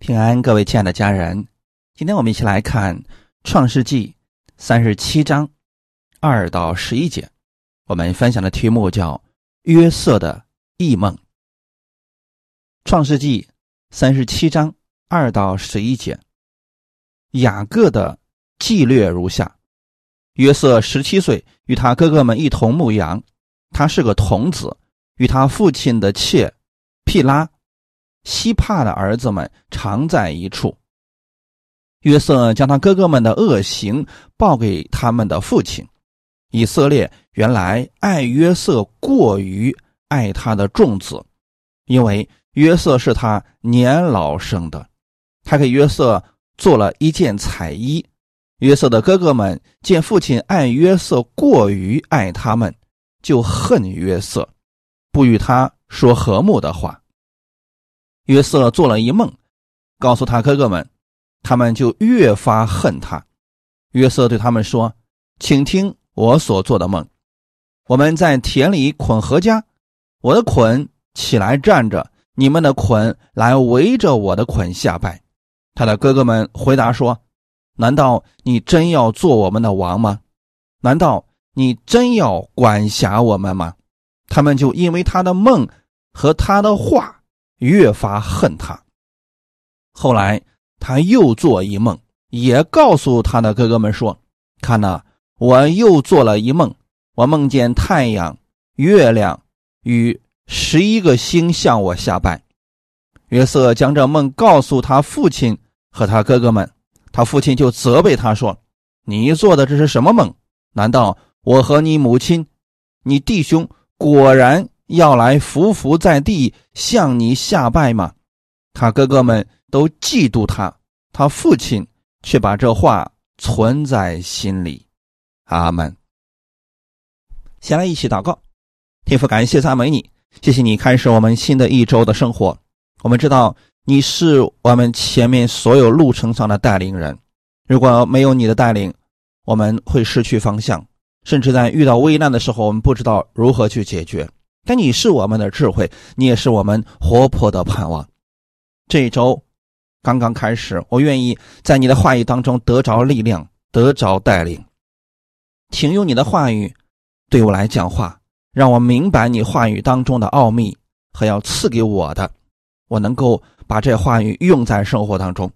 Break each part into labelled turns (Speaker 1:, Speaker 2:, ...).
Speaker 1: 平安，各位亲爱的家人，今天我们一起来看《创世纪》三十七章二到十一节。我们分享的题目叫《约瑟的异梦》。《创世纪》三十七章二到十一节，雅各的纪略如下：约瑟十七岁，与他哥哥们一同牧羊，他是个童子，与他父亲的妾毗拉。希帕的儿子们常在一处。约瑟将他哥哥们的恶行报给他们的父亲。以色列原来爱约瑟过于爱他的众子，因为约瑟是他年老生的。他给约瑟做了一件彩衣。约瑟的哥哥们见父亲爱约瑟过于爱他们，就恨约瑟，不与他说和睦的话。约瑟做了一梦，告诉他哥哥们，他们就越发恨他。约瑟对他们说：“请听我所做的梦。我们在田里捆禾家，我的捆起来站着，你们的捆来围着我的捆下拜。”他的哥哥们回答说：“难道你真要做我们的王吗？难道你真要管辖我们吗？”他们就因为他的梦和他的话。越发恨他。后来他又做一梦，也告诉他的哥哥们说：“看呐，我又做了一梦，我梦见太阳、月亮与十一个星向我下拜。”约瑟将这梦告诉他父亲和他哥哥们，他父亲就责备他说：“你做的这是什么梦？难道我和你母亲、你弟兄果然？”要来伏伏在地向你下拜吗？他哥哥们都嫉妒他，他父亲却把这话存在心里。阿门。先来一起祷告，天父感谢赞美你，谢谢你开始我们新的一周的生活。我们知道你是我们前面所有路程上的带领人，如果没有你的带领，我们会失去方向，甚至在遇到危难的时候，我们不知道如何去解决。但你是我们的智慧，你也是我们活泼的盼望。这一周刚刚开始，我愿意在你的话语当中得着力量，得着带领。请用你的话语对我来讲话，让我明白你话语当中的奥秘和要赐给我的。我能够把这话语用在生活当中。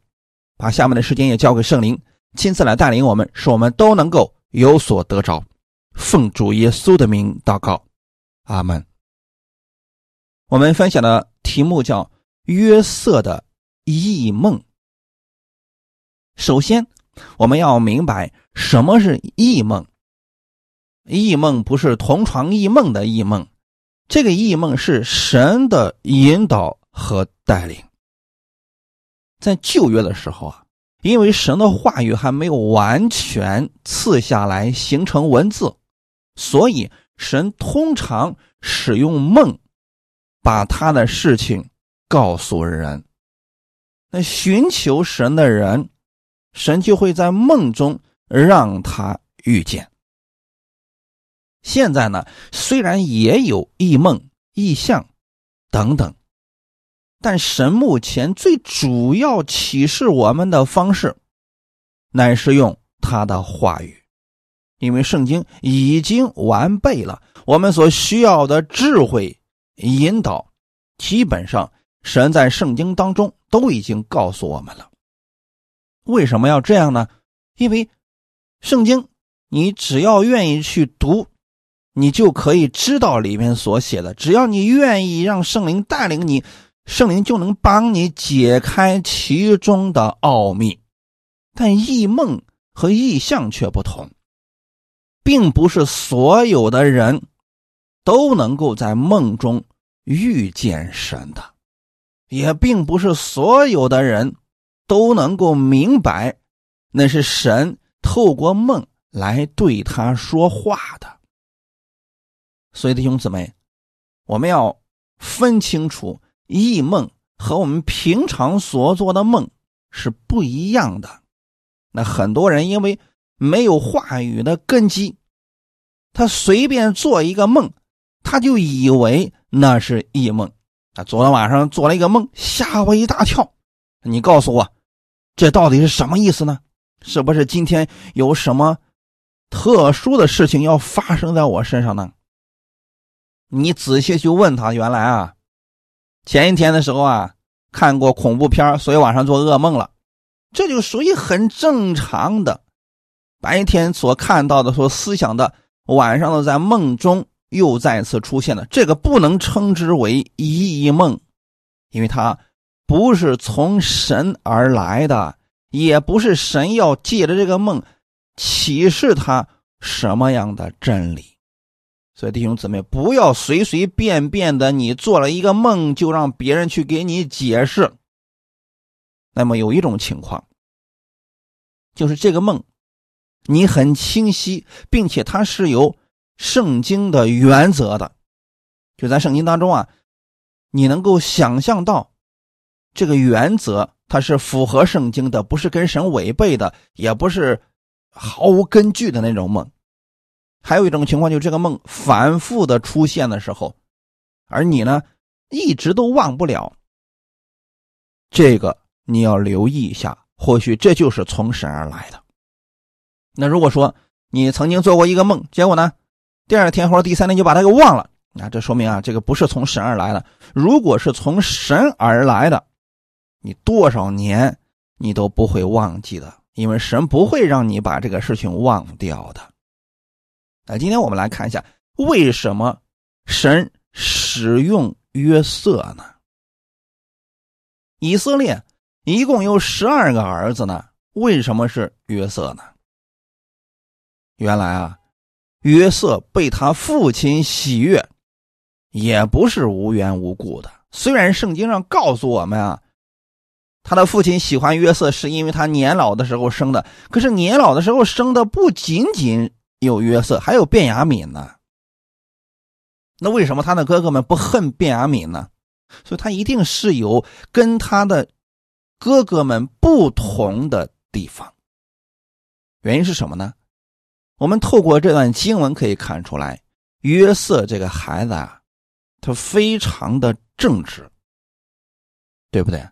Speaker 1: 把下面的时间也交给圣灵，亲自来带领我们，使我们都能够有所得着。奉主耶稣的名祷告，阿门。我们分享的题目叫《约瑟的异梦》。首先，我们要明白什么是异梦。异梦不是同床异梦的异梦，这个异梦是神的引导和带领。在旧约的时候啊，因为神的话语还没有完全赐下来形成文字，所以神通常使用梦。把他的事情告诉人，那寻求神的人，神就会在梦中让他遇见。现在呢，虽然也有异梦、异象等等，但神目前最主要启示我们的方式，乃是用他的话语，因为圣经已经完备了我们所需要的智慧。引导，基本上神在圣经当中都已经告诉我们了。为什么要这样呢？因为圣经，你只要愿意去读，你就可以知道里面所写的。只要你愿意让圣灵带领你，圣灵就能帮你解开其中的奥秘。但异梦和异象却不同，并不是所有的人。都能够在梦中遇见神的，也并不是所有的人都能够明白，那是神透过梦来对他说话的。所以弟兄姊妹，我们要分清楚异梦和我们平常所做的梦是不一样的。那很多人因为没有话语的根基，他随便做一个梦。他就以为那是异梦，他昨天晚上做了一个梦，吓我一大跳，你告诉我，这到底是什么意思呢？是不是今天有什么特殊的事情要发生在我身上呢？你仔细去问他，原来啊，前一天的时候啊，看过恐怖片，所以晚上做噩梦了，这就属于很正常的。白天所看到的、所思想的，晚上的在梦中又再次出现了，这个不能称之为异梦，因为它不是从神而来的，也不是神要借着这个梦启示他什么样的真理。所以弟兄姊妹，不要随随便便的，你做了一个梦就让别人去给你解释。那么有一种情况，就是这个梦。你很清晰，并且它是由圣经的原则的，就在圣经当中啊，你能够想象到这个原则，它是符合圣经的，不是跟神违背的，也不是毫无根据的那种梦。还有一种情况，就是这个梦反复的出现的时候，而你呢一直都忘不了，这个你要留意一下，或许这就是从神而来的。那如果说你曾经做过一个梦，结果呢，第二天或者第三天就把他给忘了，那这说明啊，这个不是从神而来的。如果是从神而来的，你多少年你都不会忘记的，因为神不会让你把这个事情忘掉的。那今天我们来看一下，为什么神使用约瑟呢？以色列一共有十二个儿子呢，为什么是约瑟呢？原来啊，约瑟被他父亲喜悦，也不是无缘无故的。虽然圣经上告诉我们啊，他的父亲喜欢约瑟是因为他年老的时候生的，可是年老的时候生的不仅仅有约瑟，还有卞雅敏呢。那为什么他的哥哥们不恨卞雅敏呢？所以他一定是有跟他的哥哥们不同的地方。原因是什么呢？我们透过这段经文可以看出来，约瑟这个孩子啊，他非常的正直，对不对？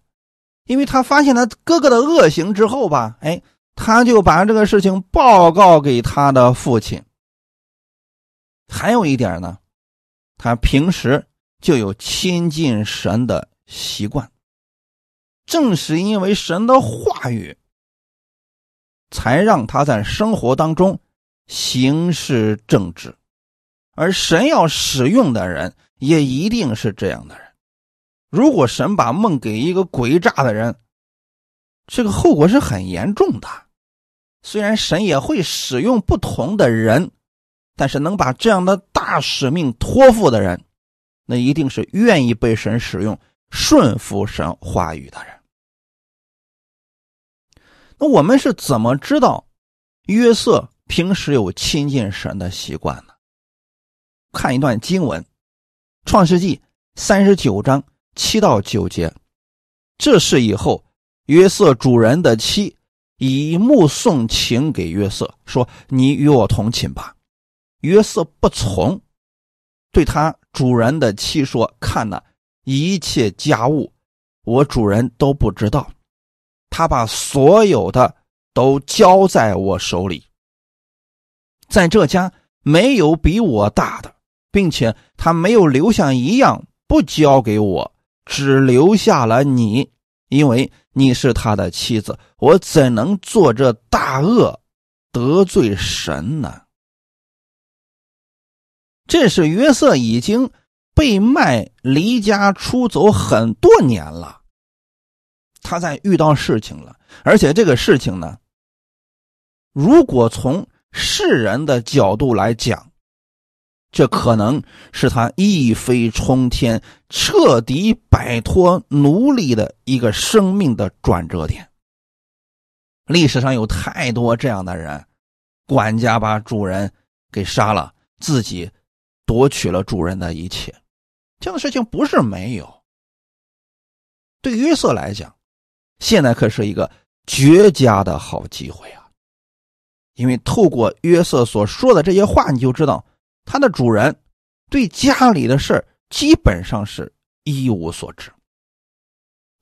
Speaker 1: 因为他发现他哥哥的恶行之后吧，哎，他就把这个事情报告给他的父亲。还有一点呢，他平时就有亲近神的习惯，正是因为神的话语，才让他在生活当中。行事正直，而神要使用的人也一定是这样的人。如果神把梦给一个诡诈的人，这个后果是很严重的。虽然神也会使用不同的人，但是能把这样的大使命托付的人，那一定是愿意被神使用、顺服神话语的人。那我们是怎么知道约瑟？平时有亲近神的习惯呢。看一段经文，《创世纪》三十九章七到九节。这事以后，约瑟主人的妻以目送情给约瑟，说：“你与我同寝吧。”约瑟不从，对他主人的妻说：“看呐，一切家务，我主人都不知道。他把所有的都交在我手里。”在这家没有比我大的，并且他没有留下一样不交给我，只留下了你，因为你是他的妻子。我怎能做这大恶，得罪神呢？这是约瑟已经被卖离家出走很多年了，他在遇到事情了，而且这个事情呢，如果从世人的角度来讲，这可能是他一飞冲天、彻底摆脱奴隶的一个生命的转折点。历史上有太多这样的人，管家把主人给杀了，自己夺取了主人的一切，这样的事情不是没有。对约瑟来讲，现在可是一个绝佳的好机会啊！因为透过约瑟所说的这些话，你就知道他的主人对家里的事基本上是一无所知。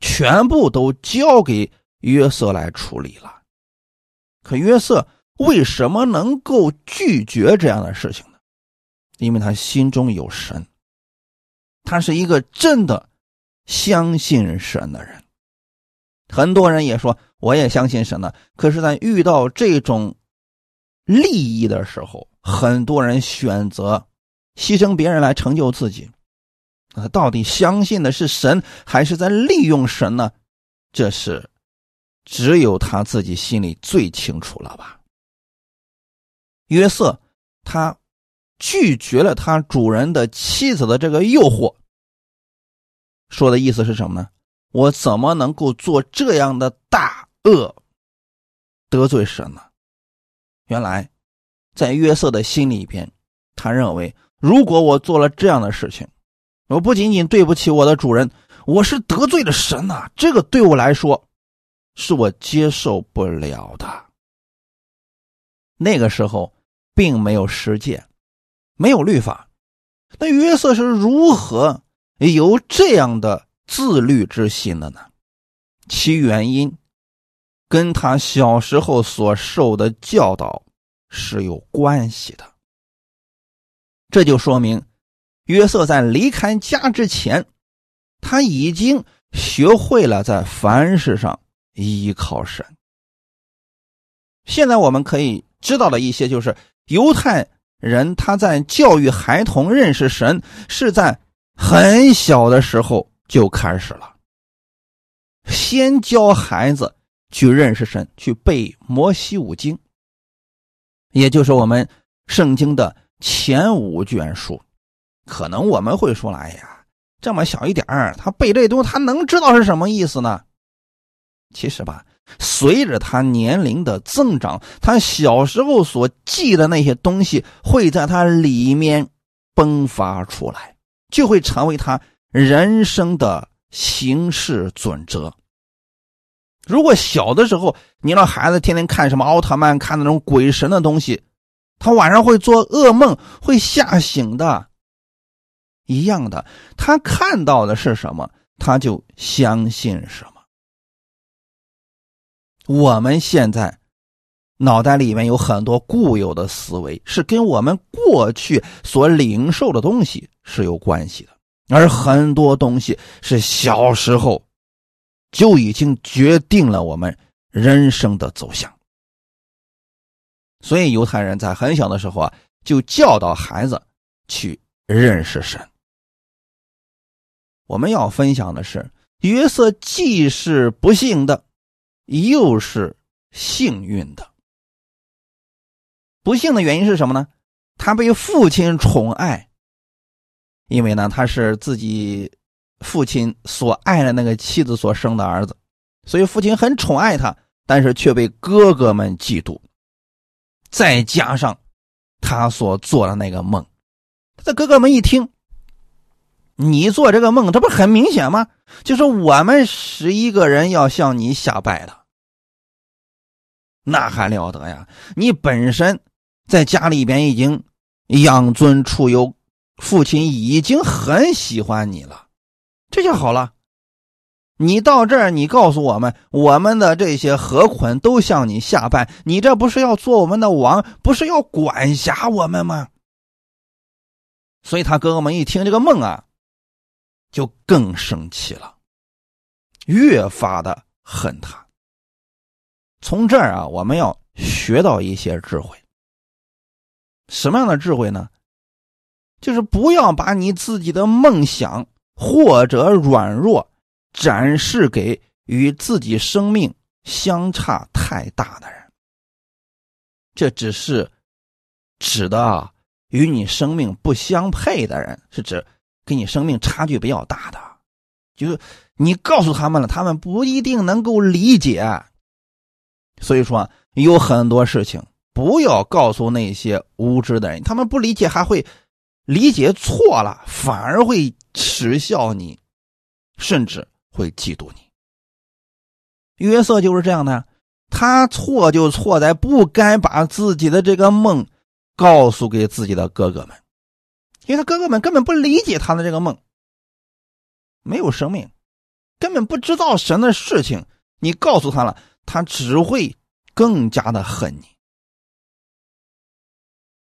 Speaker 1: 全部都交给约瑟来处理了。可约瑟为什么能够拒绝这样的事情呢？因为他心中有神，他是一个真的相信神的人。很多人也说我也相信神呢，可是，在遇到这种利益的时候，很多人选择牺牲别人来成就自己。他到底相信的是神，还是在利用神呢？这是只有他自己心里最清楚了吧。约瑟他拒绝了他主人的妻子的这个诱惑，说的意思是什么呢？我怎么能够做这样的大恶，得罪神呢？原来，在约瑟的心里边，他认为，如果我做了这样的事情，我不仅仅对不起我的主人，我是得罪了神呐！这个对我来说，是我接受不了的。那个时候，并没有实践，没有律法，那约瑟是如何有这样的自律之心的呢？其原因，跟他小时候所受的教导是有关系的。这就说明。约瑟在离开家之前，他已经学会了在凡事上依靠神。现在我们可以知道的一些，就是犹太人他在教育孩童认识神，是在很小的时候就开始了。先教孩子去认识神，去背摩西五经，也就是我们圣经的前五卷书。可能我们会说：“哎呀，这么小一点儿，他背这东西，他能知道是什么意思呢？”其实吧，随着他年龄的增长，他小时候所记的那些东西，会在他里面迸发出来，就会成为他人生的行事准则。如果小的时候你让孩子天天看什么奥特曼，看那种鬼神的东西，他晚上会做噩梦，会吓醒的。一样的，他看到的是什么，他就相信什么。我们现在脑袋里面有很多固有的思维，是跟我们过去所领受的东西是有关系的，而很多东西是小时候就已经决定了我们人生的走向。所以犹太人在很小的时候啊，就教导孩子去认识神。我们要分享的是，约瑟既是不幸的，又是幸运的。不幸的原因是什么呢？他被父亲宠爱，因为呢，他是自己父亲所爱的那个妻子所生的儿子，所以父亲很宠爱他，但是却被哥哥们嫉妒。再加上他所做的那个梦，他的哥哥们一听。你做这个梦，这不很明显吗？就是我们十一个人要向你下拜的，那还了得呀！你本身在家里边已经养尊处优，父亲已经很喜欢你了，这就好了。你到这儿，你告诉我们，我们的这些河捆都向你下拜，你这不是要做我们的王，不是要管辖我们吗？所以他哥哥们一听这个梦啊。就更生气了，越发的恨他。从这儿啊，我们要学到一些智慧。什么样的智慧呢？就是不要把你自己的梦想或者软弱展示给与自己生命相差太大的人。这只是指的，与你生命不相配的人，是指。跟你生命差距比较大的，就是你告诉他们了，他们不一定能够理解。所以说，有很多事情不要告诉那些无知的人，他们不理解，还会理解错了，反而会耻笑你，甚至会嫉妒你。约瑟就是这样的，他错就错在不该把自己的这个梦告诉给自己的哥哥们。因为他哥哥们根本不理解他的这个梦，没有生命，根本不知道神的事情，你告诉他了，他只会更加的恨你。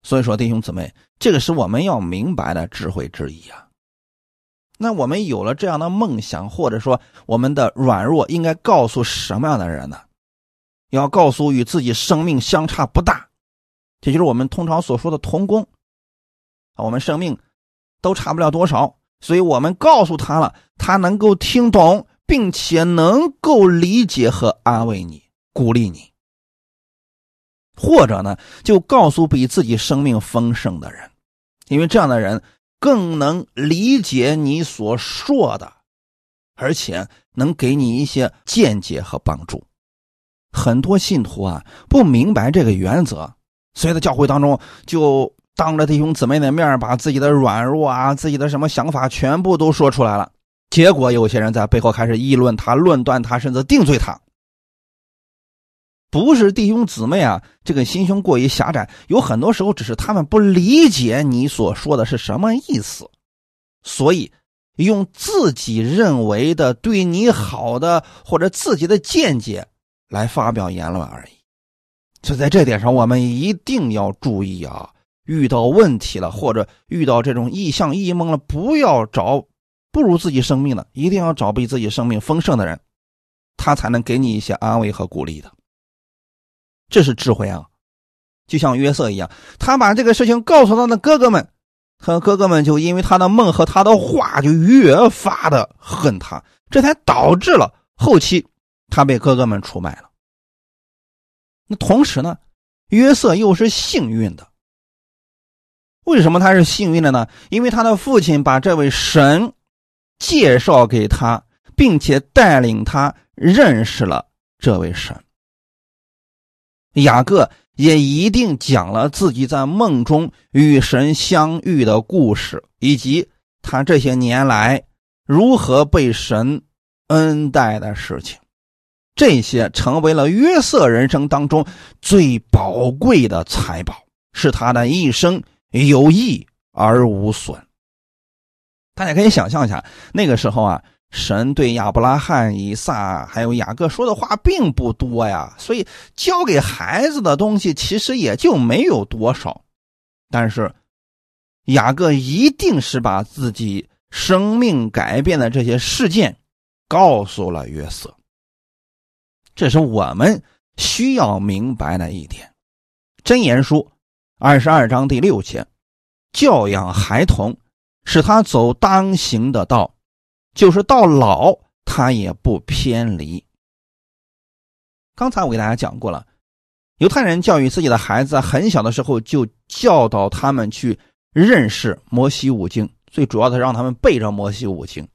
Speaker 1: 所以说，弟兄姊妹，这个是我们要明白的智慧之一啊。那我们有了这样的梦想，或者说我们的软弱，应该告诉什么样的人呢？要告诉与自己生命相差不大，这就是我们通常所说的同工。我们生命都差不了多少，所以我们告诉他了，他能够听懂，并且能够理解和安慰你、鼓励你。或者呢，就告诉比自己生命丰盛的人，因为这样的人更能理解你所说的，而且能给你一些见解和帮助。很多信徒啊，不明白这个原则，所以在教会当中就当着弟兄姊妹的面把自己的软弱啊、自己的什么想法全部都说出来了。结果有些人在背后开始议论他、论断他，甚至定罪他。不是弟兄姊妹啊，这个心胸过于狭窄，有很多时候只是他们不理解你所说的是什么意思，所以用自己认为的对你好的或者自己的见解来发表言论而已。就在这点上，我们一定要注意啊！遇到问题了，或者遇到这种异象异梦了，不要找不如自己生命的，一定要找比自己生命丰盛的人，他才能给你一些安慰和鼓励的。这是智慧啊，就像约瑟一样，他把这个事情告诉他的哥哥们，他哥哥们就因为他的梦和他的话，就越发的恨他，这才导致了后期他被哥哥们出卖了。那同时呢，约瑟又是幸运的。为什么他是幸运的呢？因为他的父亲把这位神介绍给他，并且带领他认识了这位神。雅各也一定讲了自己在梦中与神相遇的故事，以及他这些年来如何被神恩待的事情。这些成为了约瑟人生当中最宝贵的财宝，是他的一生有益而无损。大家可以想象一下，那个时候啊。神对亚伯拉罕、以撒还有雅各说的话并不多呀，所以教给孩子的东西其实也就没有多少。但是雅各一定是把自己生命改变的这些事件告诉了约瑟，这是我们需要明白的一点。箴言书二十二章第六节，教养孩童，使他走当行的道。就是到老，他也不偏离。刚才我给大家讲过了，犹太人教育自己的孩子，很小的时候就教导他们去认识摩西五经，最主要的让他们背着摩西五经。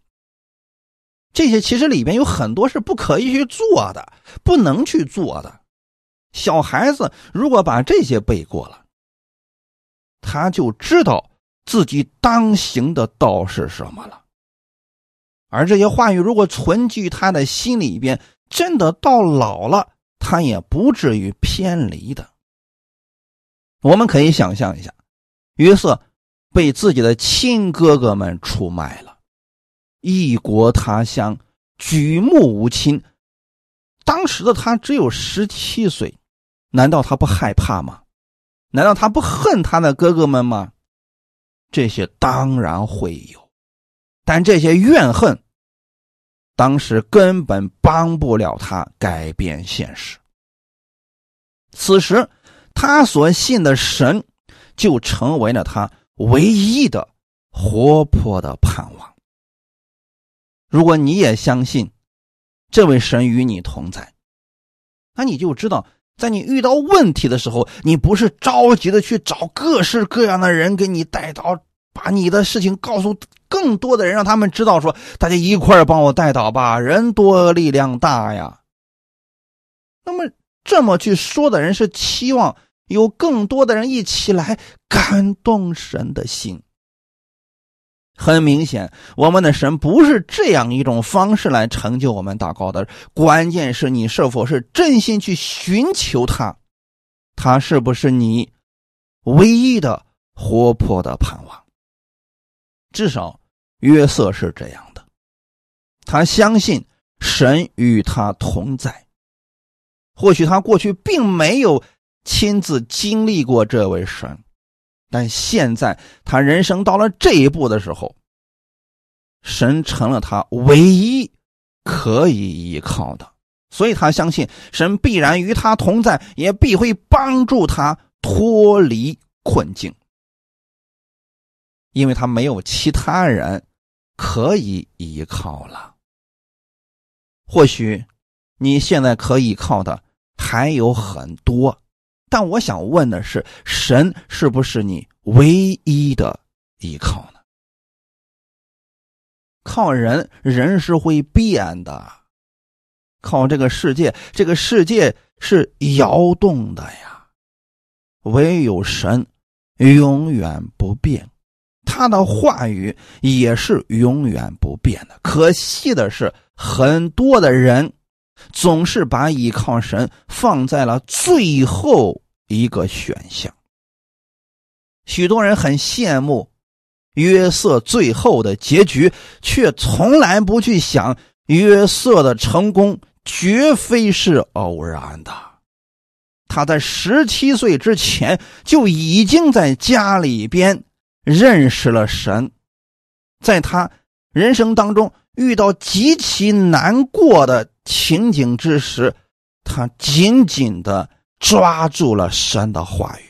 Speaker 1: 这些其实里边有很多是不可以去做的，不能去做的。小孩子如果把这些背过了，他就知道自己当行的道是什么了。而这些话语如果存居他的心里边，真的到老了，他也不至于偏离的。我们可以想象一下，约瑟被自己的亲哥哥们出卖了，异国他乡，举目无亲。当时的他只有十七岁，难道他不害怕吗？难道他不恨他的哥哥们吗？这些当然会有。但这些怨恨，当时根本帮不了他改变现实。此时，他所信的神，就成为了他唯一的活泼的盼望。如果你也相信这位神与你同在，那你就知道，在你遇到问题的时候，你不是着急的去找各式各样的人给你带到。把你的事情告诉更多的人，让他们知道，说大家一块儿帮我带祷吧，人多力量大呀。那么这么去说的人，是期望有更多的人一起来感动神的心。很明显，我们的神不是这样一种方式来成就我们祷告的，关键是你是否是真心去寻求他，他是不是你唯一的活泼的盼望。至少约瑟是这样的，他相信神与他同在。或许他过去并没有亲自经历过这位神，但现在他人生到了这一步的时候，神成了他唯一可以依靠的，所以他相信神必然与他同在，也必会帮助他脱离困境，因为他没有其他人可以依靠了。或许你现在可以靠的。还有很多，但我想问的是，神是不是你唯一的依靠呢？靠人，人是会变的；靠这个世界，这个世界是摇动的呀。唯有神永远不变，他的话语也是永远不变的。可惜的是，很多的人。总是把依靠神放在了最后一个选项。许多人很羡慕约瑟最后的结局，却从来不去想约瑟的成功绝非是偶然的。他在十七岁之前就已经在家里边认识了神，在他人生当中遇到极其难过的。情景之时，他紧紧的抓住了神的话语。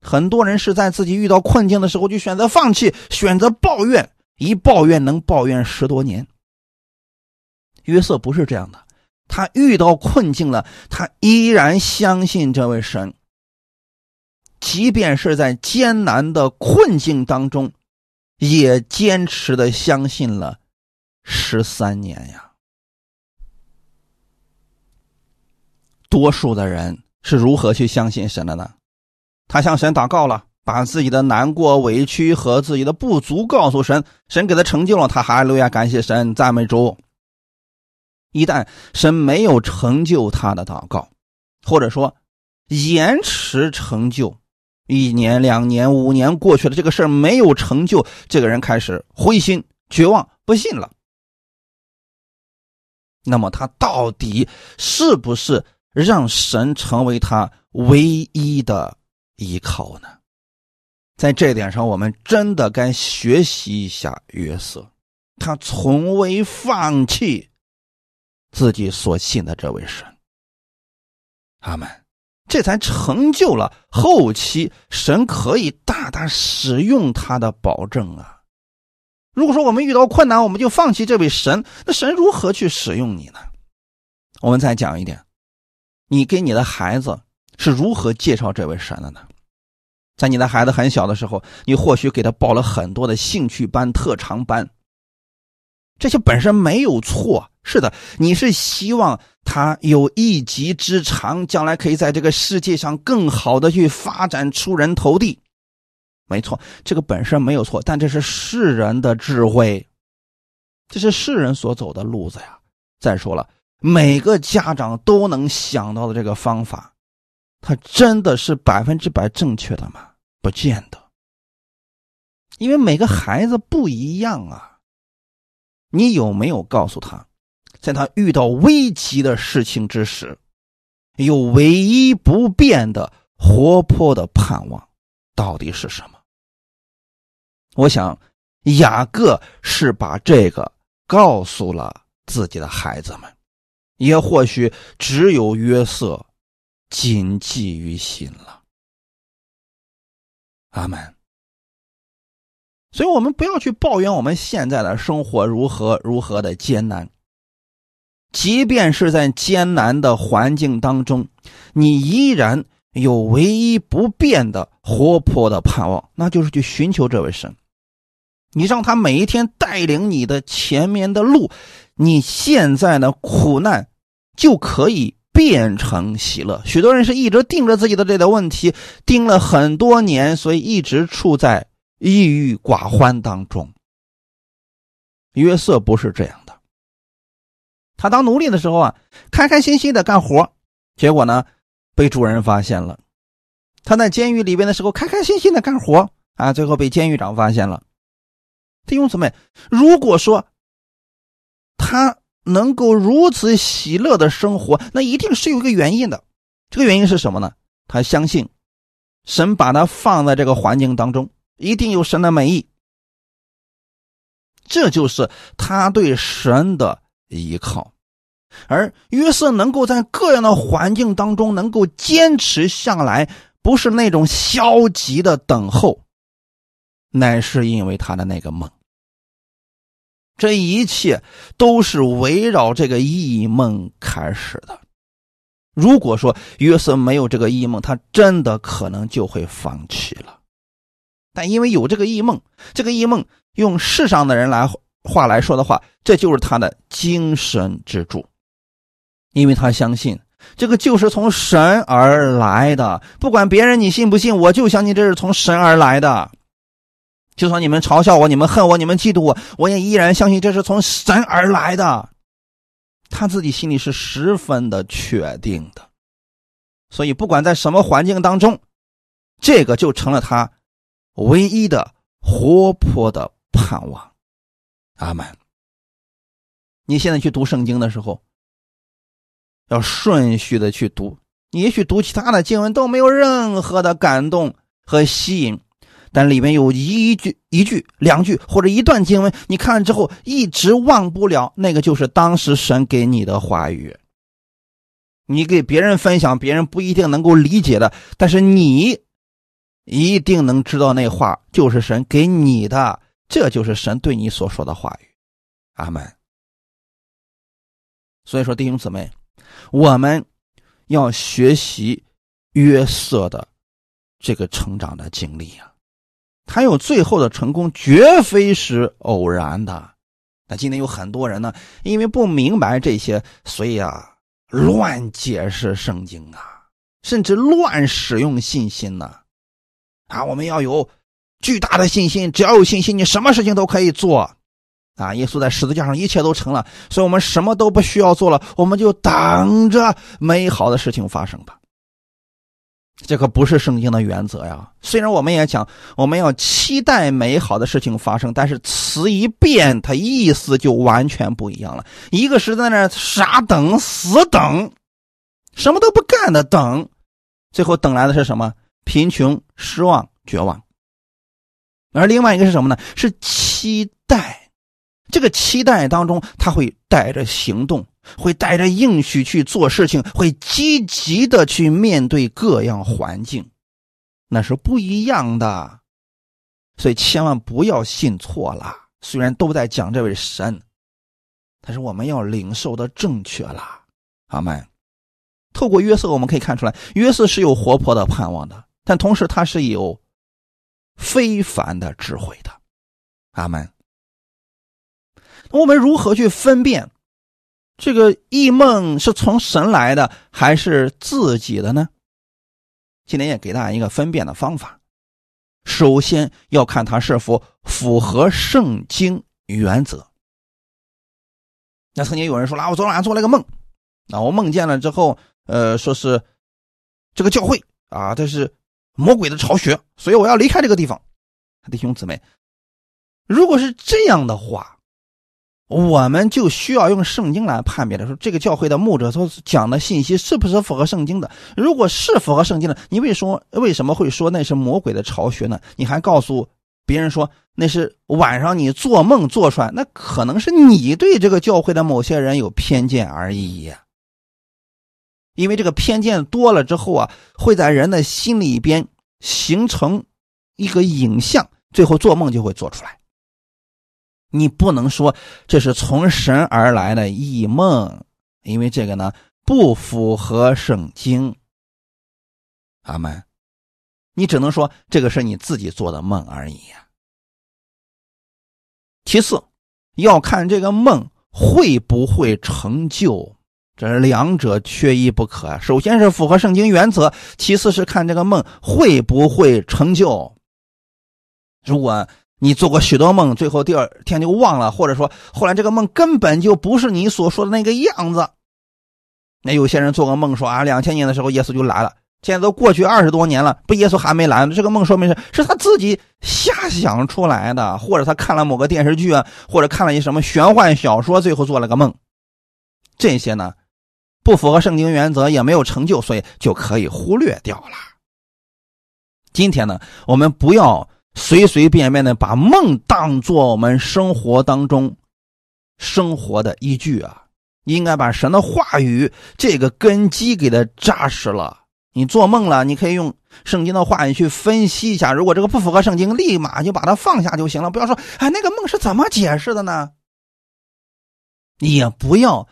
Speaker 1: 很多人是在自己遇到困境的时候就选择放弃，选择抱怨，一抱怨能抱怨十多年。约瑟不是这样的，他遇到困境了，他依然相信这位神。即便是在艰难的困境当中，也坚持的相信了十三年呀。多数的人是如何去相信神的呢？他向神祷告了，把自己的难过、委屈和自己的不足告诉神，神给他成就了。他哈利路亚，感谢神，赞美主。一旦神没有成就他的祷告，或者说延迟成就，一年、两年、五年过去了，这个事儿没有成就，这个人开始灰心、绝望、不信了。那么他到底是不是？让神成为他唯一的依靠呢？在这点上，我们真的该学习一下约瑟，他从未放弃自己所信的这位神。阿门，这才成就了后期神可以大大使用他的保证啊！如果说我们遇到困难，我们就放弃这位神，那神如何去使用你呢？我们再讲一点。你给你的孩子是如何介绍这位神的呢？在你的孩子很小的时候，你或许给他报了很多的兴趣班、特长班，这些本身没有错。是的，你是希望他有一技之长，将来可以在这个世界上更好的去发展、出人头地。没错，这个本身没有错，但这是世人的智慧，这是世人所走的路子呀。再说了。每个家长都能想到的这个方法，他真的是百分之百正确的吗？不见得，因为每个孩子不一样啊。你有没有告诉他，在他遇到危急的事情之时，有唯一不变的活泼的盼望，到底是什么？我想，雅各是把这个告诉了自己的孩子们。也或许只有约瑟谨记于心了。阿门。所以，我们不要去抱怨我们现在的生活如何如何的艰难。即便是在艰难的环境当中，你依然有唯一不变的活泼的盼望，那就是去寻求这位神。你让他每一天带领你的前面的路，你现在的苦难。就可以变成喜乐。许多人是一直盯着自己的这个问题，盯了很多年，所以一直处在抑郁寡欢当中。约瑟不是这样的，他当奴隶的时候啊，开开心心的干活，结果呢，被主人发现了。他在监狱里边的时候，开开心心的干活啊，最后被监狱长发现了。弟兄姊妹，如果说，他能够如此喜乐的生活，那一定是有一个原因的。这个原因是什么呢？他相信神把他放在这个环境当中，一定有神的美意。这就是他对神的依靠。而约瑟能够在各样的环境当中能够坚持下来，不是那种消极的等候，乃是因为他的那个梦。这一切都是围绕这个异梦开始的。如果说约瑟没有这个异梦，他真的可能就会放弃了。但因为有这个异梦，这个异梦用世上的人来话来说的话，这就是他的精神支柱。因为他相信这个就是从神而来的，不管别人你信不信，我就相信这是从神而来的。就算你们嘲笑我，你们恨我，你们嫉妒我，我也依然相信这是从神而来的。他自己心里是十分的确定的，所以不管在什么环境当中，这个就成了他唯一的活泼的盼望。阿门。你现在去读圣经的时候。要顺序的去读，你也许读其他的经文都没有任何的感动和吸引，但里面有一句、一句、两句或者一段经文，你看了之后一直忘不了，那个就是当时神给你的话语。你给别人分享，别人不一定能够理解的，但是你一定能知道那话就是神给你的，这就是神对你所说的话语。阿门。所以说，弟兄姊妹。我们要学习约瑟的这个成长的经历啊，他有最后的成功，绝非是偶然的。那今天有很多人呢，因为不明白这些，所以啊，乱解释圣经啊，甚至乱使用信心呢。啊我们要有巨大的信心，只要有信心，你什么事情都可以做。啊！耶稣在十字架上一切都成了，所以我们什么都不需要做了，我们就等着美好的事情发生吧。这可不是圣经的原则呀。虽然我们也讲我们要期待美好的事情发生，但是词一变，它意思就完全不一样了。一个是在那傻等、死等，什么都不干的等，最后等来的是什么？贫穷、失望、绝望。而另外一个是什么呢？是期待。这个期待当中，他会带着行动，会带着应许去做事情，会积极的去面对各样环境，那是不一样的。所以千万不要信错了。虽然都在讲这位神，但是我们要领受的正确了。阿门。透过约瑟，我们可以看出来，约瑟是有活泼的盼望的，但同时他是有非凡的智慧的。阿门。我们如何去分辨这个异梦是从神来的还是自己的呢？今天也给大家一个分辨的方法。首先要看它是否符合圣经原则。那曾经有人说了，我昨晚做了个梦，啊，我梦见了之后，呃，说是这个教会啊，这是魔鬼的巢穴，所以我要离开这个地方。弟兄姊妹，如果是这样的话，我们就需要用圣经来判别的，说这个教会的牧者所讲的信息是不是符合圣经的？如果是符合圣经的，你为什么为什么会说那是魔鬼的巢穴呢？你还告诉别人说那是晚上你做梦做出来，那可能是你对这个教会的某些人有偏见而已呀。因为这个偏见多了之后啊，会在人的心里边形成一个影像，最后做梦就会做出来。你不能说这是从神而来的异梦，因为这个呢不符合圣经。阿门。你只能说这个是你自己做的梦而已呀。其次，要看这个梦会不会成就，这两者缺一不可啊。首先是符合圣经原则，其次是看这个梦会不会成就。如果。你做过许多梦，最后第二天就忘了，或者说后来这个梦根本就不是你所说的那个样子。那有些人做个梦说啊，两千年的时候耶稣就来了，现在都过去二十多年了，不耶稣还没来。这个梦说明是是他自己瞎想出来的，或者他看了某个电视剧啊，或者看了一什么玄幻小说，最后做了个梦。这些呢，不符合圣经原则，也没有成就，所以就可以忽略掉了。今天呢，我们不要随随便便的把梦当做我们生活当中生活的依据啊，应该把神的话语这个根基给它扎实了。你做梦了，你可以用圣经的话语去分析一下。如果这个不符合圣经，立马就把它放下就行了。不要说，哎，那个梦是怎么解释的呢？也不要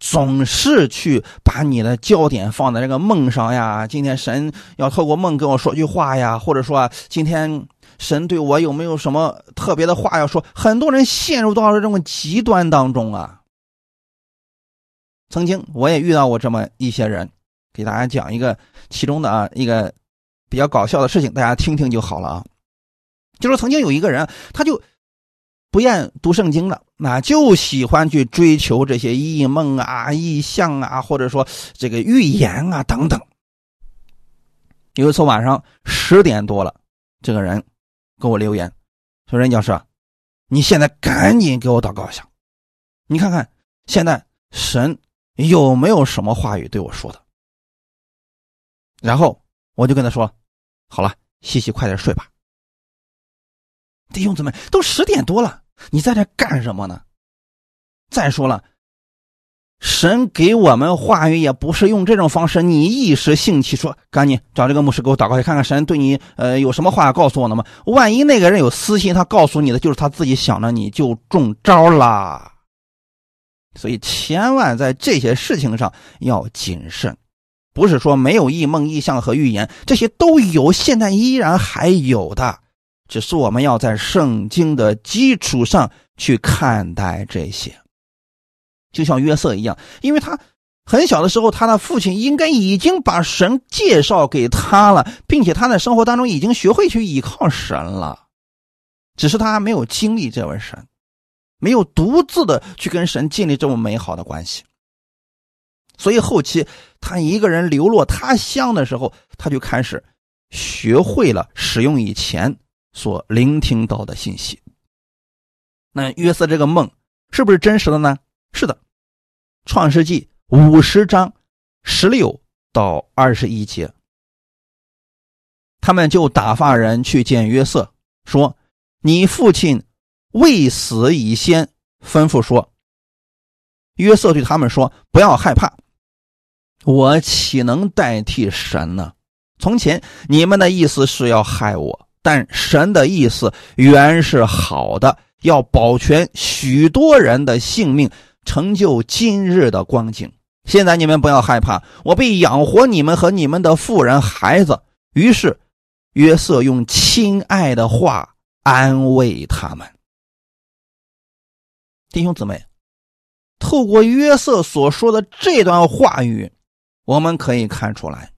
Speaker 1: 总是去把你的焦点放在这个梦上呀。今天神要透过梦跟我说句话呀，或者说今天神对我有没有什么特别的话要说？很多人陷入到了这种极端当中啊。曾经我也遇到过这么一些人。给大家讲一个其中的啊一个比较搞笑的事情，大家听听就好了啊。就说曾经有一个人，他就不愿读圣经的，那就喜欢去追求这些异梦啊、异象啊，或者说这个预言啊等等。有一次晚上十点多了，这个人给我留言说：“任教师，你现在赶紧给我祷告一下，你看看现在神有没有什么话语对我说的。”然后我就跟他说：“好了，西西快点睡吧。”弟兄姊妹，都十点多了，你在这干什么呢？再说了，神给我们话语也不是用这种方式，你一时兴起说赶紧找这个牧师给我祷告，看看神对你呃有什么话要告诉我的吗？万一那个人有私心，他告诉你的就是他自己想的，你就中招啦。所以千万在这些事情上要谨慎。不是说没有异梦、异象和预言，这些都有，现在依然还有的，只是我们要在圣经的基础上去看待这些。就像约瑟一样，因为他很小的时候，他的父亲应该已经把神介绍给他了，并且他在生活当中已经学会去依靠神了，只是他还没有经历这位神，没有独自的去跟神建立这么美好的关系。所以后期他一个人流落他乡的时候，他就开始学会了使用以前所聆听到的信息。那约瑟这个梦是不是真实的呢？是的，《创世纪》五十章十六到二十一节，他们就打发人去见约瑟，说：“你父亲未死以先吩咐说。”约瑟对他们说：“不要害怕。”我岂能代替神呢？从前你们的意思是要害我，但神的意思原是好的，要保全许多人的性命，成就今日的光景。现在你们不要害怕，我必养活你们和你们的妇人孩子。于是约瑟用亲爱的话安慰他们，弟兄姊妹，透过约瑟所说的这段话语。我们可以看出来，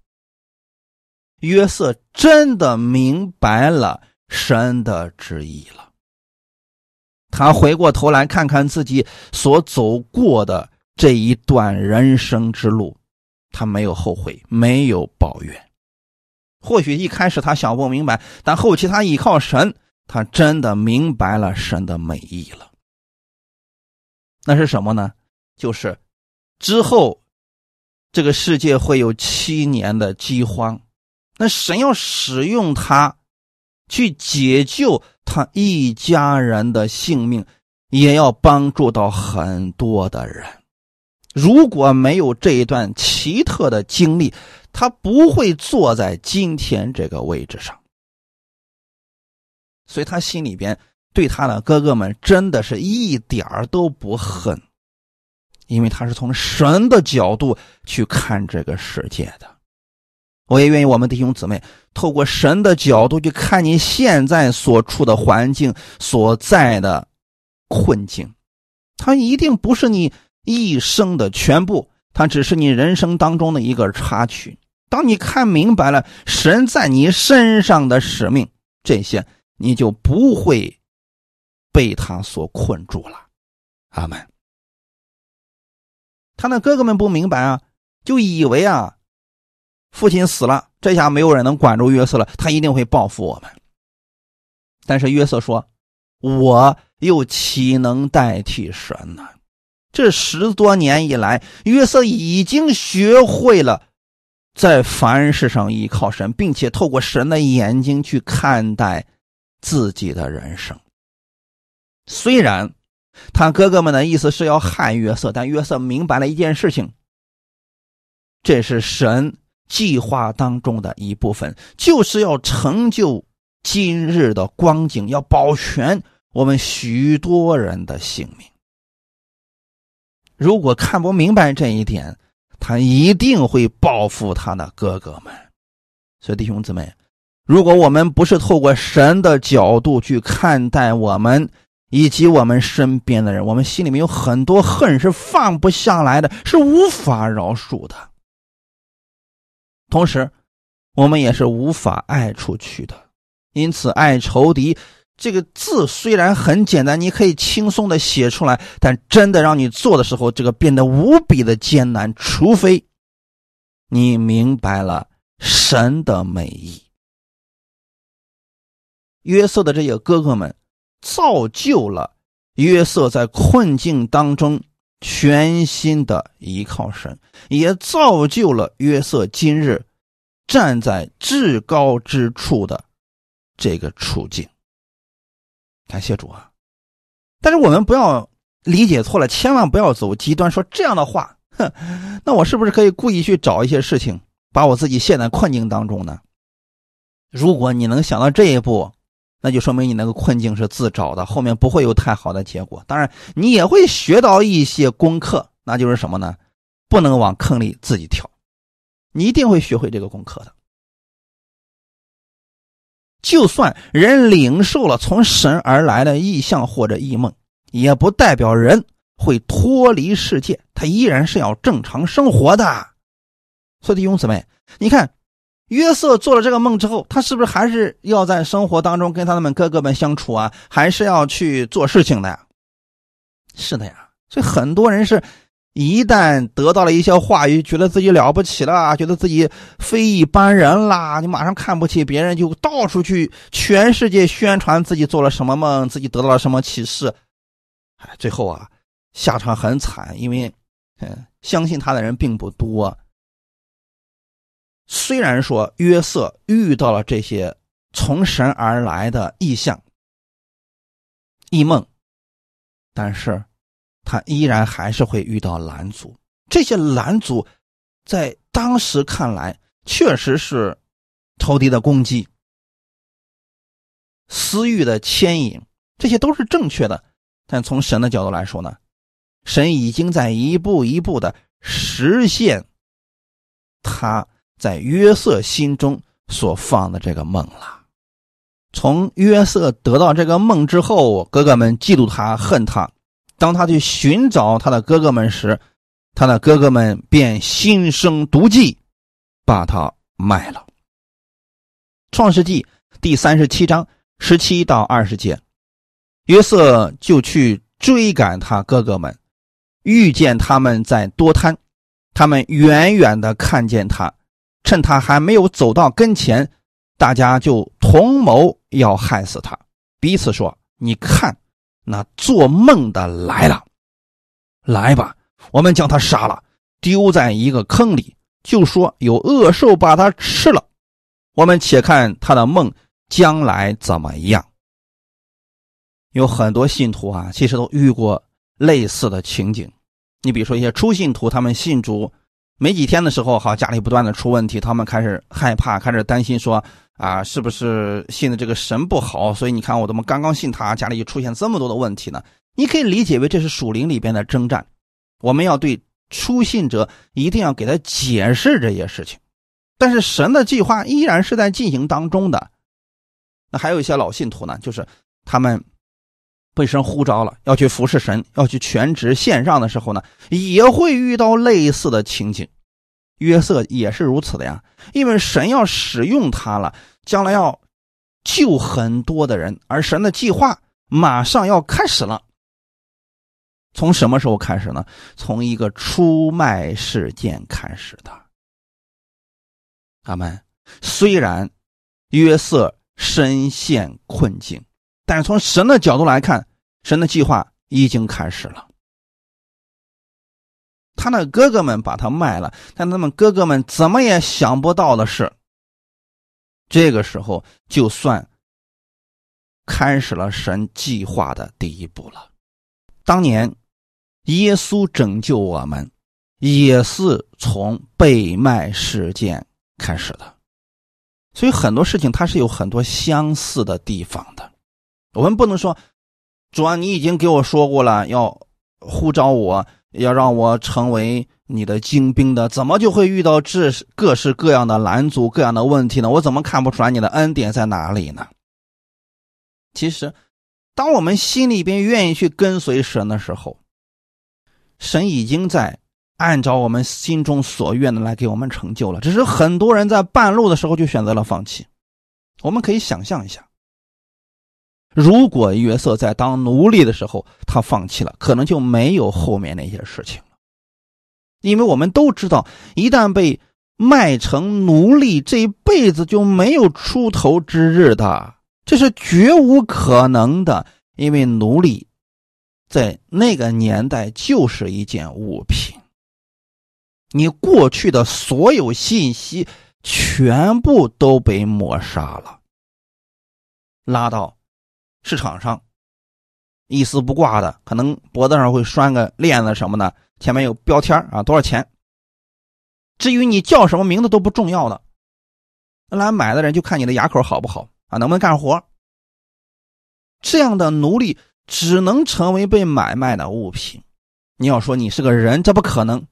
Speaker 1: 约瑟真的明白了神的旨意了。他回过头来看看自己所走过的这一段人生之路，他没有后悔，没有抱怨。或许一开始他想不明白，但后期他依靠神，他真的明白了神的美意了。那是什么呢？就是之后。这个世界会有七年的饥荒，那神要使用他去解救他一家人的性命，也要帮助到很多的人。如果没有这一段奇特的经历，他不会坐在今天这个位置上。所以他心里边对他的哥哥们真的是一点都不恨。因为他是从神的角度去看这个世界的，我也愿意我们弟兄姊妹透过神的角度去看你现在所处的环境所在的困境，它一定不是你一生的全部，它只是你人生当中的一个插曲。当你看明白了神在你身上的使命，这些你就不会被他所困住了。阿门。他那哥哥们不明白啊，就以为啊，父亲死了，这下没有人能管住约瑟了，他一定会报复我们。但是约瑟说：“我又岂能代替神呢？”这十多年以来，约瑟已经学会了在凡事上依靠神，并且透过神的眼睛去看待自己的人生。虽然他哥哥们的意思是要害约瑟，但约瑟明白了一件事情：这是神计划当中的一部分，就是要成就今日的光景，要保全我们许多人的性命。如果看不明白这一点，他一定会报复他的哥哥们。所以弟兄姊妹，如果我们不是透过神的角度去看待我们以及我们身边的人，我们心里面有很多恨是放不下来的，是无法饶恕的。同时，我们也是无法爱出去的。因此，爱仇敌。这个字虽然很简单，你可以轻松的写出来，但真的让你做的时候，这个变得无比的艰难。除非你明白了神的美意。约瑟的这些哥哥们造就了约瑟在困境当中全心的依靠神，也造就了约瑟今日站在至高之处的这个处境。感谢主啊！但是我们不要理解错了，千万不要走极端，说这样的话，哼，那我是不是可以故意去找一些事情，把我自己陷在困境当中呢？如果你能想到这一步，那就说明你那个困境是自找的，后面不会有太好的结果。当然，你也会学到一些功课，那就是什么呢？不能往坑里自己跳，你一定会学会这个功课的。就算人领受了从神而来的意象或者异梦，也不代表人会脱离世界，他依然是要正常生活的。所以弟兄姊妹，你看约瑟做了这个梦之后，他是不是还是要在生活当中跟他们哥哥们相处啊？还是要去做事情的呀？是的呀。所以很多人是。一旦得到了一些话语，觉得自己了不起了，觉得自己非一般人啦，你马上看不起别人，就到处去全世界宣传自己做了什么梦，自己得到了什么启示，哎，最后啊，下场很惨，因为，嗯，相信他的人并不多。虽然说约瑟遇到了这些从神而来的异象、异梦，但是。他依然还是会遇到拦阻，这些拦阻，在当时看来确实是仇敌的攻击、私欲的牵引，这些都是正确的。但从神的角度来说呢，神已经在一步一步的实现他在约瑟心中所放的这个梦了。从约瑟得到这个梦之后，哥哥们嫉妒他、恨他。当他去寻找他的哥哥们时，他的哥哥们便心生毒计，把他卖了。创世纪第三十七章十七到二十节，约瑟就去追赶他哥哥们，遇见他们在多滩，他们远远的看见他，趁他还没有走到跟前，大家就同谋要害死他，彼此说：“你看。”那做梦的来了，来吧，我们将他杀了，丢在一个坑里，就说有恶兽把他吃了。我们且看他的梦将来怎么样。有很多信徒啊，其实都遇过类似的情景。你比如说一些初信徒，他们信主没几天的时候，好家里不断的出问题，他们开始害怕，开始担心说。啊，是不是信的这个神不好？所以你看，我怎么刚刚信他，家里就出现这么多的问题呢？你可以理解为这是属灵里边的征战。我们要对初信者一定要给他解释这些事情，但是神的计划依然是在进行当中的。那还有一些老信徒呢，就是他们被神呼召了，要去服侍神，要去全职献上的时候呢，也会遇到类似的情景。约瑟也是如此的呀，因为神要使用他了，将来要救很多的人，而神的计划马上要开始了。从什么时候开始呢？从一个出卖事件开始的。阿门。虽然约瑟深陷困境，但从神的角度来看，神的计划已经开始了。他的哥哥们把他卖了，但他们哥哥们怎么也想不到的是，这个时候就算开始了神计划的第一步了。当年耶稣拯救我们，也是从被卖事件开始的，所以很多事情它是有很多相似的地方的。我们不能说，主啊，你已经给我说过了，要呼召我。要让我成为你的精兵的，怎么就会遇到这各式各样的拦阻、各样的问题呢？我怎么看不出来你的恩典在哪里呢？其实，当我们心里边愿意去跟随神的时候，神已经在按照我们心中所愿的来给我们成就了。只是很多人在半路的时候就选择了放弃。我们可以想象一下。如果约瑟在当奴隶的时候，他放弃了，可能就没有后面那些事情了。因为我们都知道，一旦被卖成奴隶，这一辈子就没有出头之日的，这是绝无可能的。因为奴隶在那个年代就是一件物品，你过去的所有信息全部都被抹杀了，拉到。市场上一丝不挂的，可能脖子上会拴个链子什么的，前面有标签啊，多少钱？至于你叫什么名字都不重要的，来买的人就看你的牙口好不好啊，能不能干活？这样的奴隶只能成为被买卖的物品。你要说你是个人，这不可能。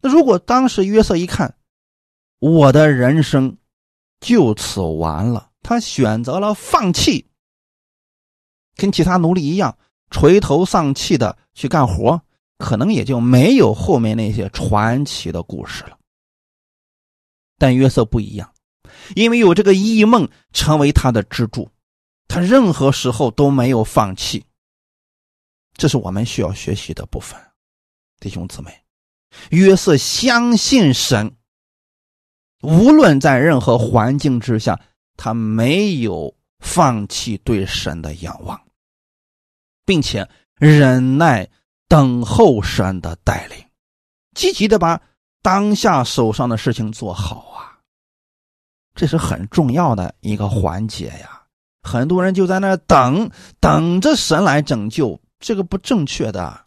Speaker 1: 那如果当时约瑟一看，我的人生就此完了，他选择了放弃。跟其他奴隶一样垂头丧气的去干活，可能也就没有后面那些传奇的故事了。但约瑟不一样，因为有这个异梦成为他的支柱，他任何时候都没有放弃。这是我们需要学习的部分，弟兄姊妹。约瑟相信神，无论在任何环境之下，他没有。放弃对神的仰望，并且忍耐等候神的带领，积极的把当下手上的事情做好啊！这是很重要的一个环节呀。很多人就在那等，等着神来拯救，这个不正确的。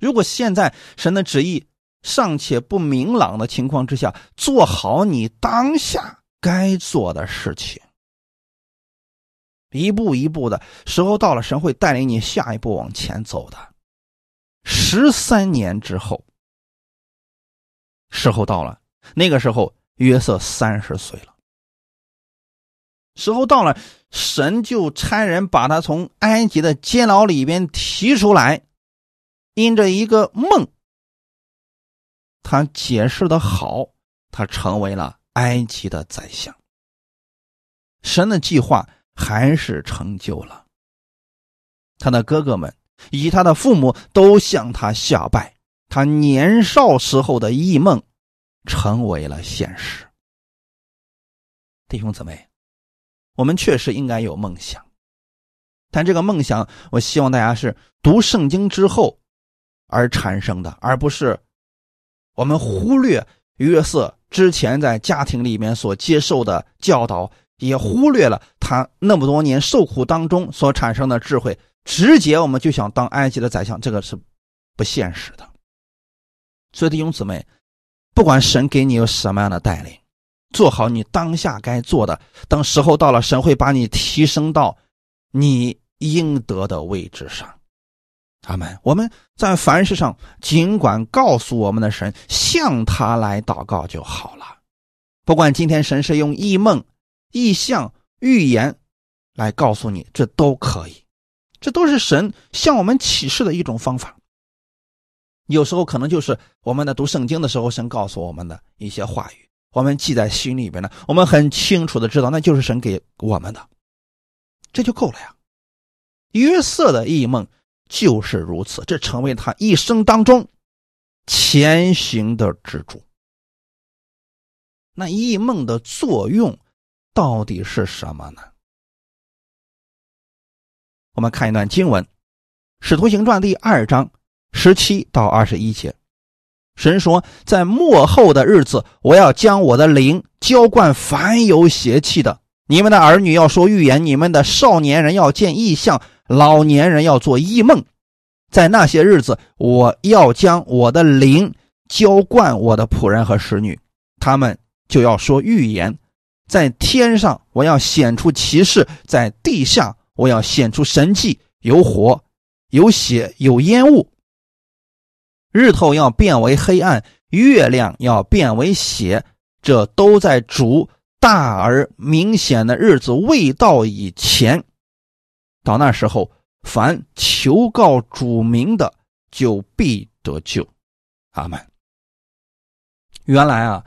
Speaker 1: 如果现在神的旨意尚且不明朗的情况之下，做好你当下该做的事情。一步一步的时候到了，神会带领你下一步往前走的。十三年之后，时候到了，那个时候约瑟三十岁了。时候到了，神就差人把他从埃及的监牢里边提出来，因着一个梦，他解释的好，他成为了埃及的宰相。神的计划。还是成就了，他的哥哥们以及他的父母都向他下拜，他年少时候的异梦成为了现实。弟兄姊妹，我们确实应该有梦想，但这个梦想，我希望大家是读圣经之后而产生的，而不是我们忽略约瑟之前在家庭里面所接受的教导。也忽略了他那么多年受苦当中所产生的智慧，直接我们就想当埃及的宰相，这个是不现实的。所以弟兄姊妹，不管神给你有什么样的带领，做好你当下该做的，等时候到了，神会把你提升到你应得的位置上。阿门。我们在凡事上，尽管告诉我们的神，向他来祷告就好了。不管今天神是用异梦。意象、预言，来告诉你，这都可以，这都是神向我们启示的一种方法。有时候可能就是我们在读圣经的时候，神告诉我们的一些话语，我们记在心里边呢，我们很清楚的知道，那就是神给我们的，这就够了呀。约瑟的异梦就是如此，这成为他一生当中前行的支柱。那异梦的作用到底是什么呢？我们看一段经文，《使徒行传》第二章十七到二十一节。神说：“在末后的日子，我要将我的灵浇灌凡有邪气的。你们的儿女要说预言，你们的少年人要见异象，老年人要做异梦。在那些日子，我要将我的灵浇灌我的仆人和使女，他们就要说预言。在天上，我要显出奇事；在地下，我要显出神迹，有火，有血，有烟雾。”日头要变为黑暗，月亮要变为血，这都在主大而明显的日子未到以前。到那时候，凡求告主名的，就必得救。阿门。原来啊，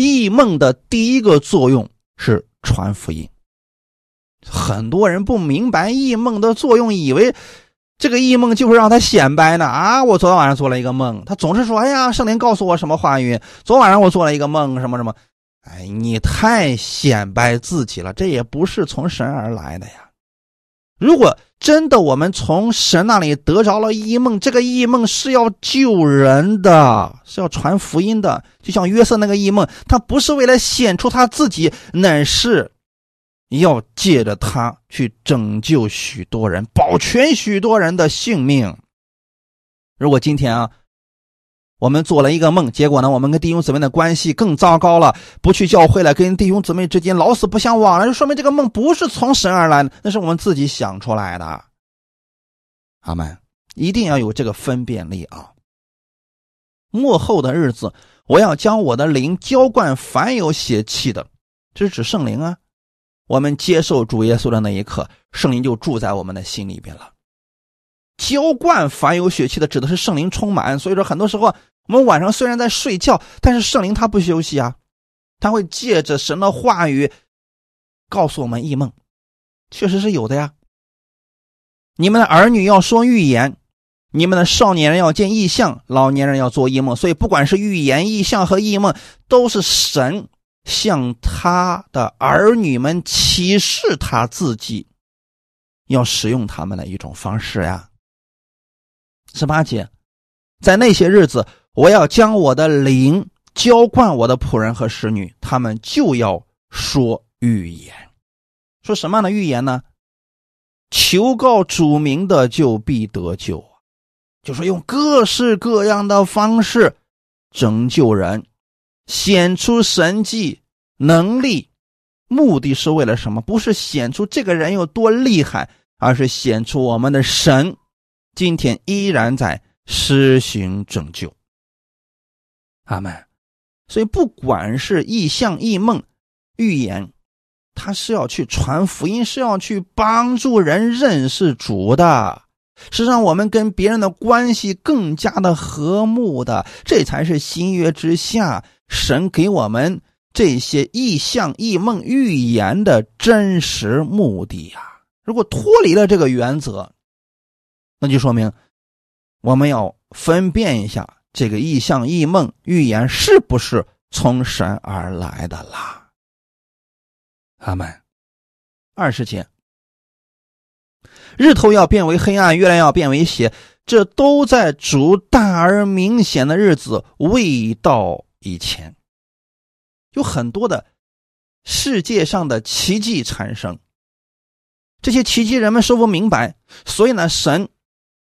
Speaker 1: 异梦的第一个作用是传福音。很多人不明白异梦的作用，以为。这个异梦就是让他显摆呢啊！我昨天晚上做了一个梦，他总是说：“哎呀，圣灵告诉我什么话语？昨晚上我做了一个梦，什么什么。”哎，你太显摆自己了，这也不是从神而来的呀。如果真的我们从神那里得着了异梦，这个异梦是要救人的，是要传福音的。就像约瑟那个异梦，他不是为了显出他自己，乃是。要借着他去拯救许多人，保全许多人的性命。如果今天啊，我们做了一个梦，结果呢，我们跟弟兄姊妹的关系更糟糕了，不去教会了，跟弟兄姊妹之间老死不相往了，就说明这个梦不是从神而来的，那是我们自己想出来的。阿门！一定要有这个分辨力啊！末后的日子，我要将我的灵浇灌凡有血气的，这是指圣灵啊。我们接受主耶稣的那一刻，圣灵就住在我们的心里边了。浇灌凡有血气的，指的是圣灵充满。所以说，很多时候我们晚上虽然在睡觉，但是圣灵他不休息啊，他会借着神的话语告诉我们异梦，确实是有的呀。你们的儿女要说预言，你们的少年人要见异象，老年人要做异梦。所以，不管是预言、异象和异梦，都是神。向他的儿女们启示他自己，要使用他们的一种方式呀。十八节，在那些日子，我要将我的灵浇灌我的仆人和使女，他们就要说预言。说什么样的预言呢？求告主名的就必得救啊，就说用各式各样的方式拯救人。显出神迹能力，目的是为了什么？不是显出这个人有多厉害，而是显出我们的神今天依然在施行拯救。阿门。所以，不管是异象、异梦、预言，他是要去传福音，是要去帮助人认识主的，是让我们跟别人的关系更加的和睦的。这才是新约之下。神给我们这些异象、异梦、预言的真实目的呀！如果脱离了这个原则，那就说明我们要分辨一下这个异象、异梦、预言是不是从神而来的啦。阿门。二十节，日头要变为黑暗，月亮要变为血，这都在主大而明显的日子未到。以前有很多的世界上的奇迹产生，这些奇迹人们说不明白？所以呢，神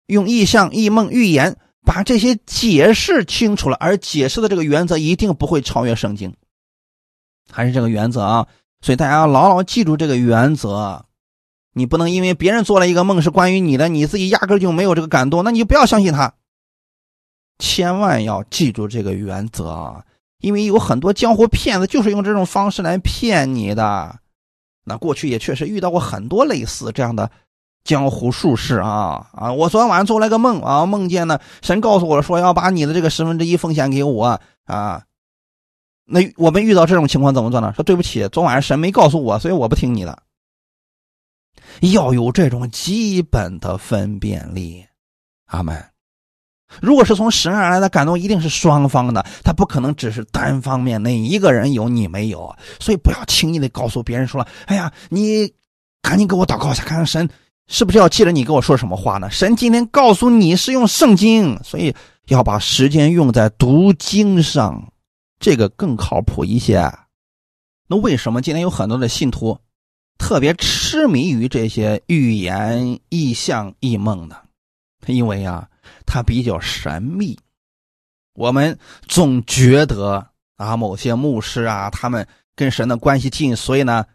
Speaker 1: 用意象、异梦、预言把这些解释清楚了，而解释的这个原则一定不会超越圣经，还是这个原则啊！所以大家要牢牢记住这个原则，你不能因为别人做了一个梦是关于你的，你自己压根就没有这个感动，那你就不要相信他。千万要记住这个原则啊！因为有很多江湖骗子就是用这种方式来骗你的。那过去也确实遇到过很多类似这样的江湖术士啊啊！我昨天晚上做了个梦啊，梦见呢神告诉我说要把你的这个十分之一奉献给我啊。那我们遇到这种情况怎么做呢？说对不起，昨晚上神没告诉我，所以我不听你的。要有这种基本的分辨力，阿门。如果是从神而来的感动，一定是双方的，他不可能只是单方面，哪一个人有你没有。所以不要轻易的告诉别人说：“哎呀，你赶紧给我祷告一下，看看神是不是要记得你跟我说什么话呢？”神今天告诉你是用圣经，所以要把时间用在读经上，这个更靠谱一些。那为什么今天有很多的信徒特别痴迷于这些预言、异象、异梦呢？因为啊。它比较神秘，我们总觉得啊，某些牧师啊，他们跟神的关系近，所以呢，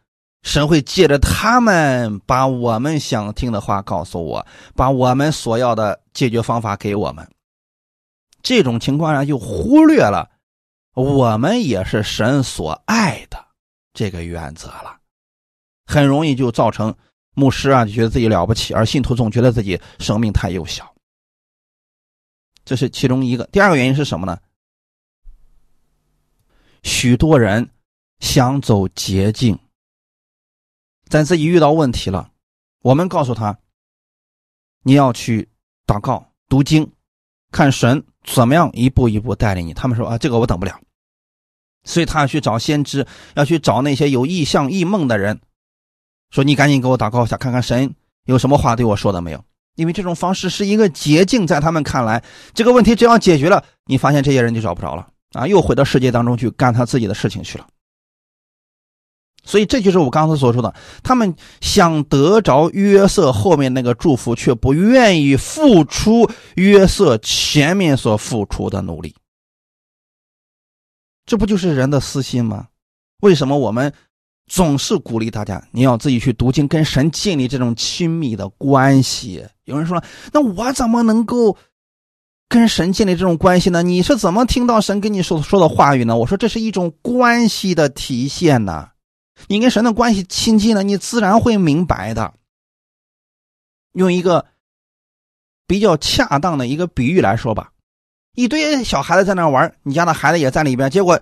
Speaker 1: 神会借着他们把我们想听的话告诉我，把我们所要的解决方法给我们。这种情况下就忽略了我们也是神所爱的这个原则了，很容易就造成牧师啊就觉得自己了不起，而信徒总觉得自己生命太幼小。这是其中一个。第二个原因是什么呢？许多人想走捷径，在自己遇到问题了，我们告诉他，你要去祷告、读经，看神怎么样一步一步带领你。他们说啊，这个我等不了，所以他要去找先知，要去找那些有异象、异梦的人，说你赶紧给我祷告一下，看看神有什么话对我说的没有。因为这种方式是一个捷径，在他们看来，这个问题只要解决了，你发现这些人就找不着了啊，又回到世界当中去干他自己的事情去了。所以这就是我刚才所说的，他们想得着约瑟后面那个祝福，却不愿意付出约瑟前面所付出的努力。这不就是人的私心吗？为什么我们？总是鼓励大家，你要自己去读经，跟神建立这种亲密的关系。有人说：“那我怎么能够跟神建立这种关系呢？”你是怎么听到神跟你说说的话语呢？我说这是一种关系的体现呢。你跟神的关系亲近了，你自然会明白的。用一个比较恰当的一个比喻来说吧，一堆小孩子在那玩，你家的孩子也在里边，结果。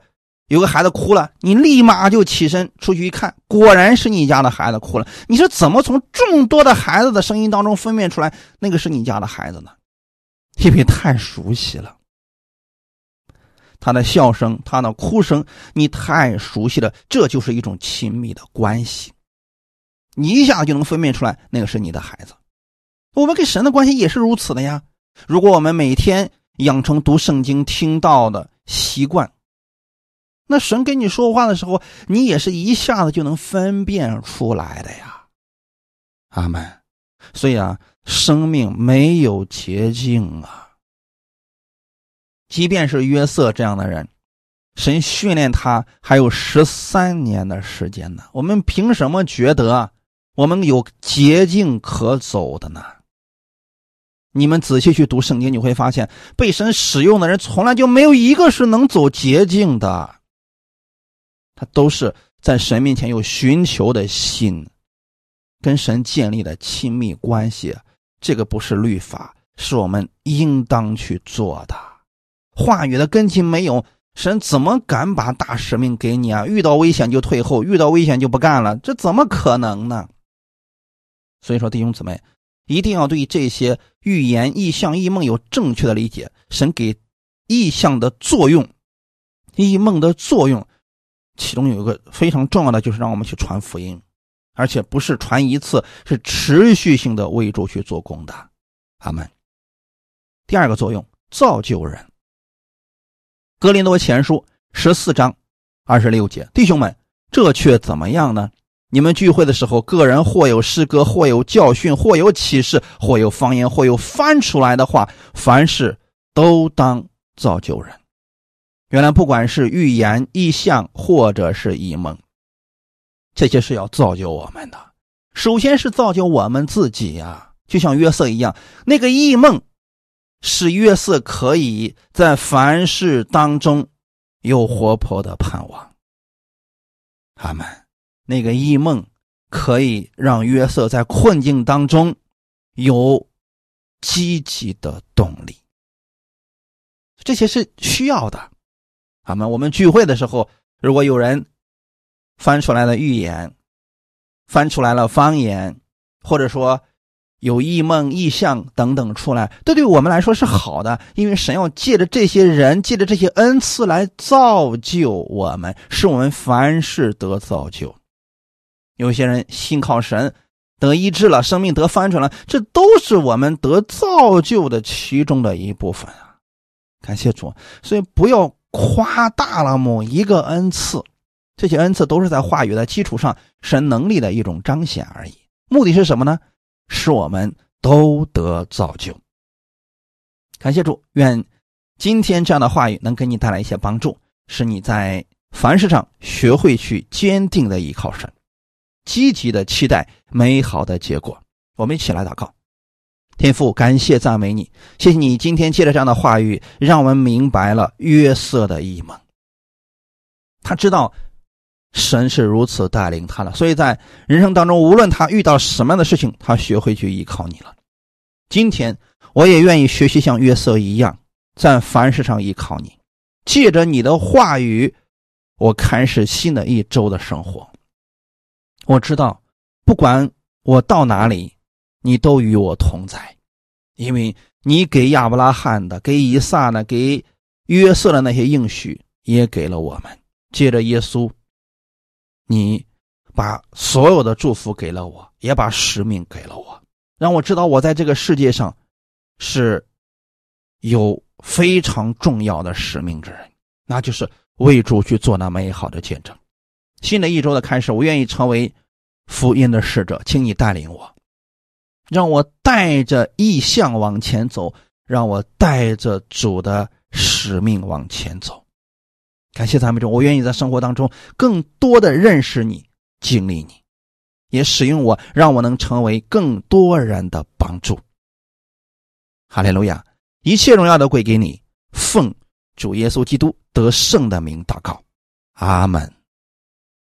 Speaker 1: 有个孩子哭了，你立马就起身出去一看，果然是你家的孩子哭了。你是怎么从众多的孩子的声音当中分辨出来那个是你家的孩子呢？因为太熟悉了，他的笑声，他的哭声，你太熟悉了，这就是一种亲密的关系，你一下就能分辨出来那个是你的孩子。我们跟神的关系也是如此的呀。如果我们每天养成读圣经、听到的习惯。那神跟你说话的时候，你也是一下子就能分辨出来的呀，阿门。所以啊，生命没有捷径啊。即便是约瑟这样的人，神训练他还有十三年的时间呢。我们凭什么觉得我们有捷径可走的呢？你们仔细去读圣经，你会发现被神使用的人，从来就没有一个是能走捷径的。他都是在神面前有寻求的心，跟神建立的亲密关系。这个不是律法，是我们应当去做的。话语的根基没有，神怎么敢把大使命给你啊？遇到危险就退后，遇到危险就不干了，这怎么可能呢？所以说，弟兄姊妹，一定要对这些预言、异象、异梦有正确的理解。神给异象的作用，异梦的作用。其中有一个非常重要的，就是让我们去传福音，而且不是传一次，是持续性的为主去做工的。阿门。第二个作用，造就人。格林多前书十四章二十六节，弟兄们，这却怎么样呢？你们聚会的时候，个人或有诗歌，或有教训，或有启示，或有方言，或有翻出来的话，凡事都当造就人。原来不管是预言、异象，或者是异梦，这些是要造就我们的。首先是造就我们自己呀，就像约瑟一样，那个异梦使约瑟可以在凡事当中有活泼的盼望。阿门。那个异梦可以让约瑟在困境当中有积极的动力，这些是需要的。他们我们聚会的时候，如果有人翻出来了预言，翻出来了方言，或者说有异梦、异象等等出来，这对我们来说是好的，因为神要借着这些人，借着这些恩赐来造就我们，使我们凡事得造就。有些人信靠神得医治了，生命得翻转了，这都是我们得造就的其中的一部分啊！感谢主，所以不要夸大了某一个恩赐，这些恩赐都是在话语的基础上，神能力的一种彰显而已。目的是什么呢？使我们都得造就。感谢主，愿今天这样的话语能给你带来一些帮助，使你在凡事上学会去坚定的依靠神，积极的期待美好的结果。我们一起来祷告，天父，感谢赞美你，谢谢你今天借着这样的话语，让我们明白了约瑟的异梦。他知道。神是如此带领他的，所以在人生当中，无论他遇到什么样的事情，他学会去依靠你了。今天我也愿意学习像约瑟一样，在凡事上依靠你，借着你的话语，我开始新的一周的生活。我知道，不管我到哪里，你都与我同在，因为你给亚伯拉罕的、给以撒的、给约瑟的那些应许，也给了我们。借着耶稣。你把所有的祝福给了我，也把使命给了我，让我知道我在这个世界上是有非常重要的使命之人，那就是为主去做那美好的见证。新的一周的开始，我愿意成为福音的使者，请你带领我，让我带着意向往前走，让我带着主的使命往前走。感谢赞美主，我愿意在生活当中更多的认识你、经历你，也使用我，让我能成为更多人的帮助。哈利路亚！一切荣耀都归给你，奉主耶稣基督得胜的名祷告，阿门。